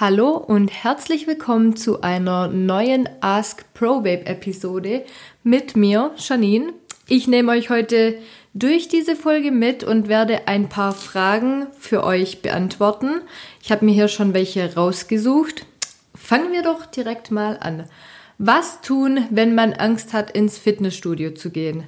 Hallo und herzlich willkommen zu einer neuen Ask ProBabe Episode mit mir, Janine. Ich nehme euch heute durch diese Folge mit und werde ein paar Fragen für euch beantworten. Ich habe mir hier schon welche rausgesucht. Fangen wir doch direkt mal an. Was tun, wenn man Angst hat, ins Fitnessstudio zu gehen?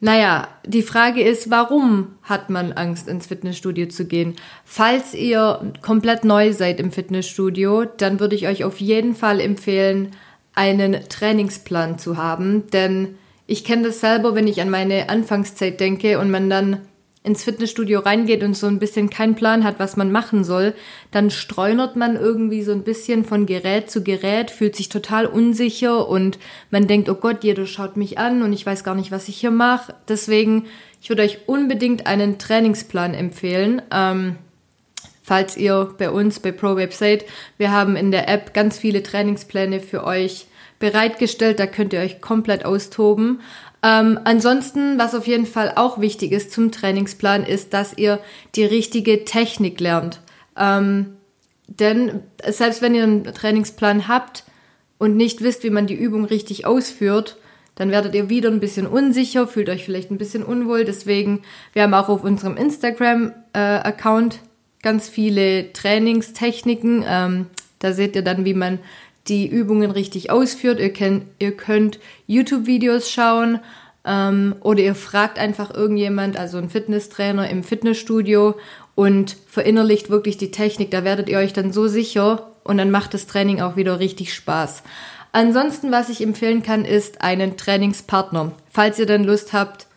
Naja, die Frage ist, warum hat man Angst, ins Fitnessstudio zu gehen? Falls ihr komplett neu seid im Fitnessstudio, dann würde ich euch auf jeden Fall empfehlen, einen Trainingsplan zu haben, denn ich kenne das selber, wenn ich an meine Anfangszeit denke und man dann ins Fitnessstudio reingeht und so ein bisschen keinen Plan hat, was man machen soll, dann streunert man irgendwie so ein bisschen von Gerät zu Gerät, fühlt sich total unsicher und man denkt, oh Gott, jeder schaut mich an und ich weiß gar nicht, was ich hier mache. Deswegen, ich würde euch unbedingt einen Trainingsplan empfehlen. Ähm, falls ihr bei uns bei ProWeb seid, wir haben in der App ganz viele Trainingspläne für euch bereitgestellt, da könnt ihr euch komplett austoben. Ähm, ansonsten, was auf jeden Fall auch wichtig ist zum Trainingsplan, ist, dass ihr die richtige Technik lernt. Ähm, denn selbst wenn ihr einen Trainingsplan habt und nicht wisst, wie man die Übung richtig ausführt, dann werdet ihr wieder ein bisschen unsicher, fühlt euch vielleicht ein bisschen unwohl. Deswegen, wir haben auch auf unserem Instagram-Account äh, ganz viele Trainingstechniken. Ähm, da seht ihr dann, wie man die Übungen richtig ausführt. Ihr, könnt, ihr könnt YouTube-Videos schauen ähm, oder ihr fragt einfach irgendjemand, also einen Fitnesstrainer im Fitnessstudio und verinnerlicht wirklich die Technik. Da werdet ihr euch dann so sicher und dann macht das Training auch wieder richtig Spaß. Ansonsten, was ich empfehlen kann, ist einen Trainingspartner. Falls ihr dann Lust habt,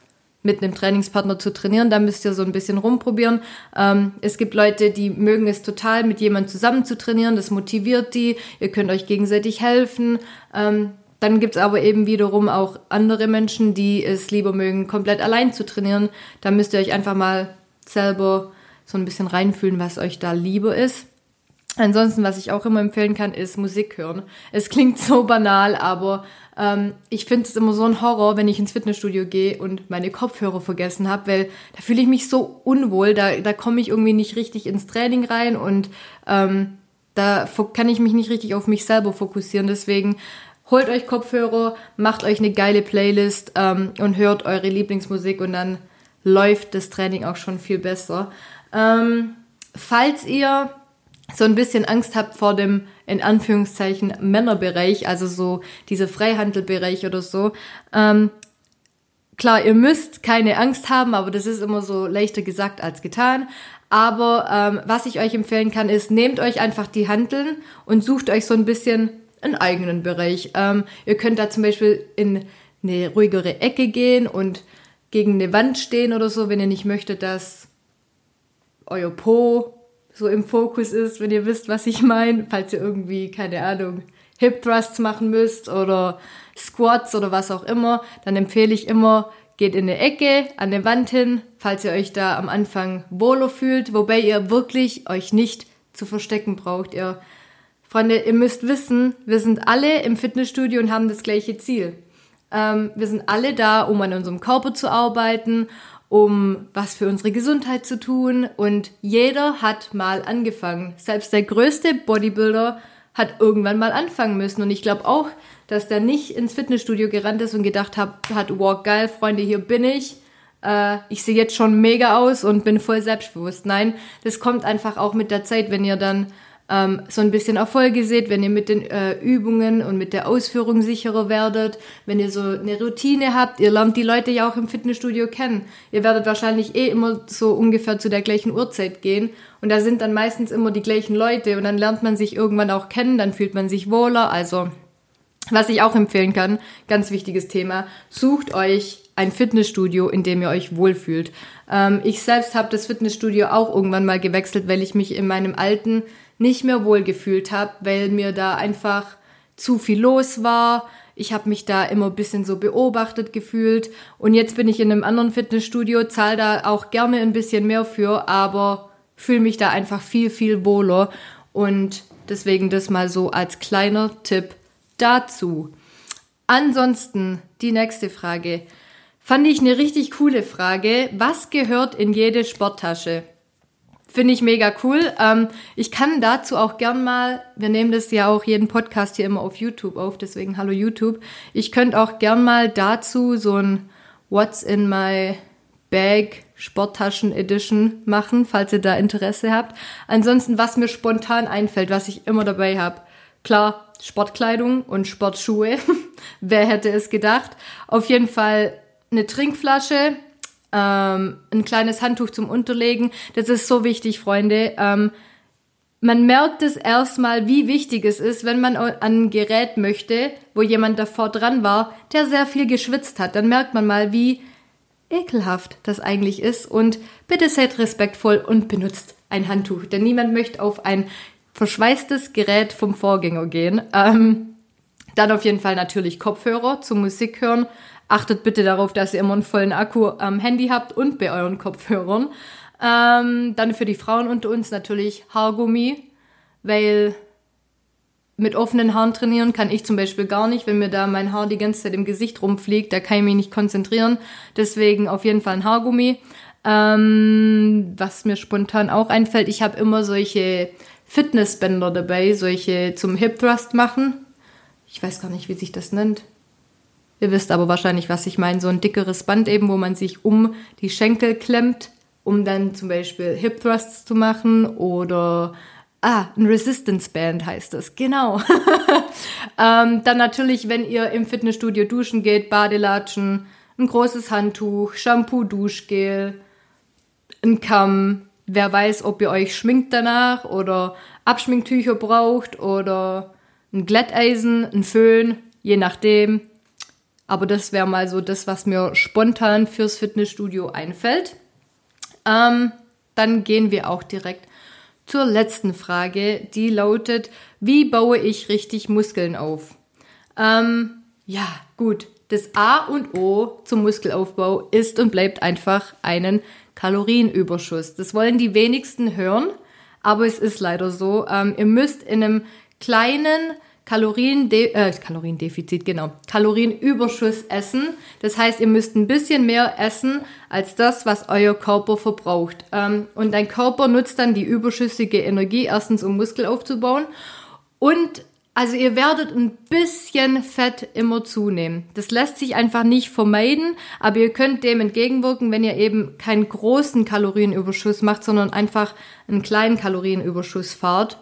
mit einem Trainingspartner zu trainieren. Da müsst ihr so ein bisschen rumprobieren. Ähm, es gibt Leute, die mögen es total, mit jemandem zusammen zu trainieren. Das motiviert die. Ihr könnt euch gegenseitig helfen. Ähm, dann gibt's aber eben wiederum auch andere Menschen, die es lieber mögen, komplett allein zu trainieren. Da müsst ihr euch einfach mal selber so ein bisschen reinfühlen, was euch da lieber ist. Ansonsten, was ich auch immer empfehlen kann, ist Musik hören. Es klingt so banal, aber ähm, ich finde es immer so ein Horror, wenn ich ins Fitnessstudio gehe und meine Kopfhörer vergessen habe, weil da fühle ich mich so unwohl, da, da komme ich irgendwie nicht richtig ins Training rein und ähm, da kann ich mich nicht richtig auf mich selber fokussieren. Deswegen holt euch Kopfhörer, macht euch eine geile Playlist ähm, und hört eure Lieblingsmusik und dann läuft das Training auch schon viel besser. Ähm, falls ihr so ein bisschen Angst habt vor dem in Anführungszeichen Männerbereich, also so dieser Freihandelbereich oder so. Ähm, klar, ihr müsst keine Angst haben, aber das ist immer so leichter gesagt als getan. Aber ähm, was ich euch empfehlen kann, ist, nehmt euch einfach die Handeln und sucht euch so ein bisschen einen eigenen Bereich. Ähm, ihr könnt da zum Beispiel in eine ruhigere Ecke gehen und gegen eine Wand stehen oder so, wenn ihr nicht möchtet, dass euer Po so im Fokus ist, wenn ihr wisst, was ich meine, falls ihr irgendwie, keine Ahnung, Hip Thrusts machen müsst oder Squats oder was auch immer, dann empfehle ich immer, geht in eine Ecke, an der Wand hin, falls ihr euch da am Anfang wohler fühlt, wobei ihr wirklich euch nicht zu verstecken braucht. Ihr, Freunde, ihr müsst wissen, wir sind alle im Fitnessstudio und haben das gleiche Ziel. Ähm, wir sind alle da, um an unserem Körper zu arbeiten um was für unsere Gesundheit zu tun. Und jeder hat mal angefangen. Selbst der größte Bodybuilder hat irgendwann mal anfangen müssen. Und ich glaube auch, dass der nicht ins Fitnessstudio gerannt ist und gedacht hat, hat wow, geil, Freunde, hier bin ich. Äh, ich sehe jetzt schon mega aus und bin voll selbstbewusst. Nein, das kommt einfach auch mit der Zeit, wenn ihr dann ähm, so ein bisschen Erfolge seht, wenn ihr mit den äh, Übungen und mit der Ausführung sicherer werdet, wenn ihr so eine Routine habt, ihr lernt die Leute ja auch im Fitnessstudio kennen. Ihr werdet wahrscheinlich eh immer so ungefähr zu der gleichen Uhrzeit gehen und da sind dann meistens immer die gleichen Leute und dann lernt man sich irgendwann auch kennen, dann fühlt man sich wohler, also was ich auch empfehlen kann, ganz wichtiges Thema, sucht euch ein Fitnessstudio, in dem ihr euch wohlfühlt. Ähm, ich selbst habe das Fitnessstudio auch irgendwann mal gewechselt, weil ich mich in meinem alten nicht mehr wohl gefühlt habe, weil mir da einfach zu viel los war. Ich habe mich da immer ein bisschen so beobachtet gefühlt. Und jetzt bin ich in einem anderen Fitnessstudio, zahle da auch gerne ein bisschen mehr für, aber fühle mich da einfach viel, viel wohler. Und deswegen das mal so als kleiner Tipp dazu. Ansonsten die nächste Frage. Fand ich eine richtig coole Frage. Was gehört in jede Sporttasche? Finde ich mega cool. Ähm, ich kann dazu auch gern mal, wir nehmen das ja auch jeden Podcast hier immer auf YouTube auf, deswegen hallo YouTube. Ich könnte auch gern mal dazu so ein What's in my Bag Sporttaschen Edition machen, falls ihr da Interesse habt. Ansonsten, was mir spontan einfällt, was ich immer dabei habe. Klar, Sportkleidung und Sportschuhe. Wer hätte es gedacht? Auf jeden Fall eine Trinkflasche, ähm, ein kleines Handtuch zum Unterlegen. Das ist so wichtig, Freunde. Ähm, man merkt es erstmal, wie wichtig es ist, wenn man an ein Gerät möchte, wo jemand davor dran war, der sehr viel geschwitzt hat. Dann merkt man mal, wie ekelhaft das eigentlich ist. Und bitte seid respektvoll und benutzt ein Handtuch, denn niemand möchte auf ein verschweißtes Gerät vom Vorgänger gehen. Ähm, dann auf jeden Fall natürlich Kopfhörer zum Musik hören. Achtet bitte darauf, dass ihr immer einen vollen Akku am Handy habt und bei euren Kopfhörern. Ähm, dann für die Frauen unter uns natürlich Haargummi, weil mit offenen Haaren trainieren kann ich zum Beispiel gar nicht. Wenn mir da mein Haar die ganze Zeit im Gesicht rumfliegt, da kann ich mich nicht konzentrieren. Deswegen auf jeden Fall ein Haargummi. Ähm, was mir spontan auch einfällt, ich habe immer solche Fitnessbänder dabei, solche zum Hip Thrust machen. Ich weiß gar nicht, wie sich das nennt. Ihr wisst aber wahrscheinlich, was ich meine. So ein dickeres Band eben, wo man sich um die Schenkel klemmt, um dann zum Beispiel Hip Thrusts zu machen oder Ah, ein Resistance Band heißt das, genau. ähm, dann natürlich, wenn ihr im Fitnessstudio duschen geht, Badelatschen, ein großes Handtuch, Shampoo, Duschgel, ein Kamm. Wer weiß, ob ihr euch schminkt danach oder Abschminktücher braucht oder ein Glätteisen, ein Föhn, je nachdem. Aber das wäre mal so das, was mir spontan fürs Fitnessstudio einfällt. Ähm, dann gehen wir auch direkt zur letzten Frage, die lautet, wie baue ich richtig Muskeln auf? Ähm, ja, gut. Das A und O zum Muskelaufbau ist und bleibt einfach einen Kalorienüberschuss. Das wollen die wenigsten hören, aber es ist leider so. Ähm, ihr müsst in einem kleinen Kaloriende äh, Kaloriendefizit, genau, Kalorienüberschuss essen. Das heißt, ihr müsst ein bisschen mehr essen als das, was euer Körper verbraucht. Ähm, und dein Körper nutzt dann die überschüssige Energie erstens, um Muskel aufzubauen und also ihr werdet ein bisschen Fett immer zunehmen. Das lässt sich einfach nicht vermeiden, aber ihr könnt dem entgegenwirken, wenn ihr eben keinen großen Kalorienüberschuss macht, sondern einfach einen kleinen Kalorienüberschuss fahrt.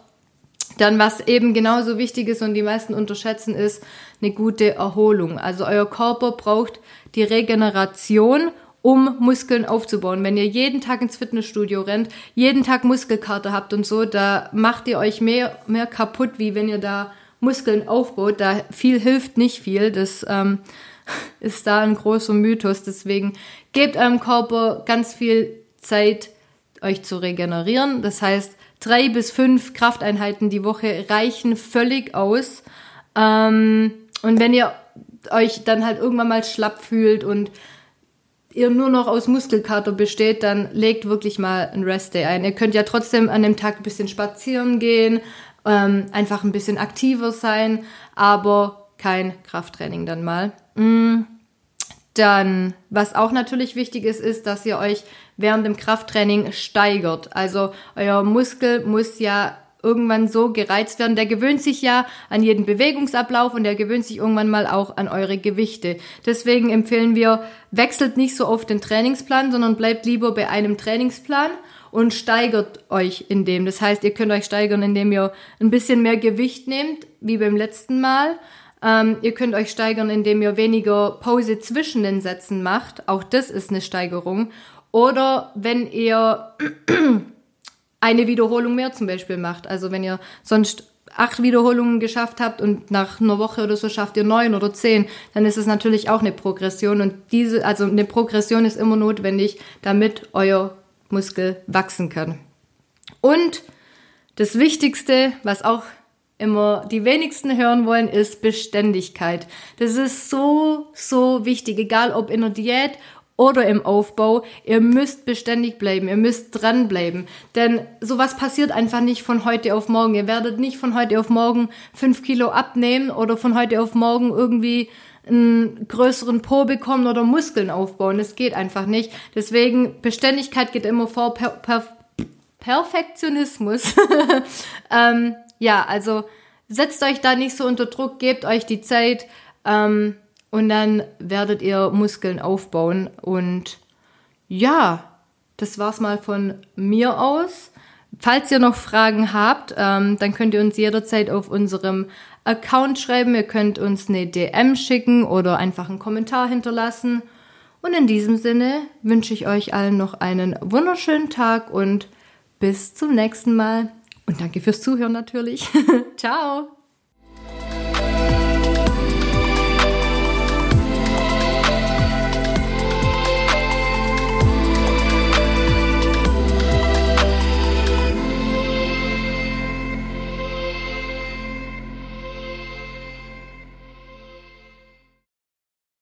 Dann, was eben genauso wichtig ist und die meisten unterschätzen, ist eine gute Erholung. Also euer Körper braucht die Regeneration, um Muskeln aufzubauen. Wenn ihr jeden Tag ins Fitnessstudio rennt, jeden Tag Muskelkater habt und so, da macht ihr euch mehr, mehr kaputt, wie wenn ihr da Muskeln aufbaut. Da viel hilft nicht viel. Das ähm, ist da ein großer Mythos. Deswegen gebt eurem Körper ganz viel Zeit, euch zu regenerieren. Das heißt, drei bis fünf Krafteinheiten die Woche reichen völlig aus. Ähm, und wenn ihr euch dann halt irgendwann mal schlapp fühlt und ihr nur noch aus Muskelkater besteht, dann legt wirklich mal ein Rest-Day ein. Ihr könnt ja trotzdem an dem Tag ein bisschen spazieren gehen, ähm, einfach ein bisschen aktiver sein, aber kein Krafttraining dann mal. Mm. Dann, was auch natürlich wichtig ist, ist, dass ihr euch während dem Krafttraining steigert. Also euer Muskel muss ja irgendwann so gereizt werden. Der gewöhnt sich ja an jeden Bewegungsablauf und der gewöhnt sich irgendwann mal auch an eure Gewichte. Deswegen empfehlen wir, wechselt nicht so oft den Trainingsplan, sondern bleibt lieber bei einem Trainingsplan und steigert euch in dem. Das heißt, ihr könnt euch steigern, indem ihr ein bisschen mehr Gewicht nehmt, wie beim letzten Mal. Ähm, ihr könnt euch steigern, indem ihr weniger Pause zwischen den Sätzen macht. Auch das ist eine Steigerung. Oder wenn ihr eine Wiederholung mehr zum Beispiel macht. Also wenn ihr sonst acht Wiederholungen geschafft habt und nach einer Woche oder so schafft ihr neun oder zehn, dann ist es natürlich auch eine Progression. Und diese, also eine Progression ist immer notwendig, damit euer Muskel wachsen kann. Und das Wichtigste, was auch immer die wenigsten hören wollen, ist Beständigkeit. Das ist so, so wichtig, egal ob in der Diät oder im Aufbau. Ihr müsst beständig bleiben, ihr müsst dranbleiben. Denn sowas passiert einfach nicht von heute auf morgen. Ihr werdet nicht von heute auf morgen fünf Kilo abnehmen oder von heute auf morgen irgendwie einen größeren Po bekommen oder Muskeln aufbauen. Das geht einfach nicht. Deswegen, Beständigkeit geht immer vor per, per Perfektionismus. ähm, ja, also setzt euch da nicht so unter Druck, gebt euch die Zeit ähm, und dann werdet ihr Muskeln aufbauen. Und ja, das war's mal von mir aus. Falls ihr noch Fragen habt, ähm, dann könnt ihr uns jederzeit auf unserem Account schreiben. Ihr könnt uns eine DM schicken oder einfach einen Kommentar hinterlassen. Und in diesem Sinne wünsche ich euch allen noch einen wunderschönen Tag und bis zum nächsten Mal. Und danke fürs Zuhören natürlich. Ciao.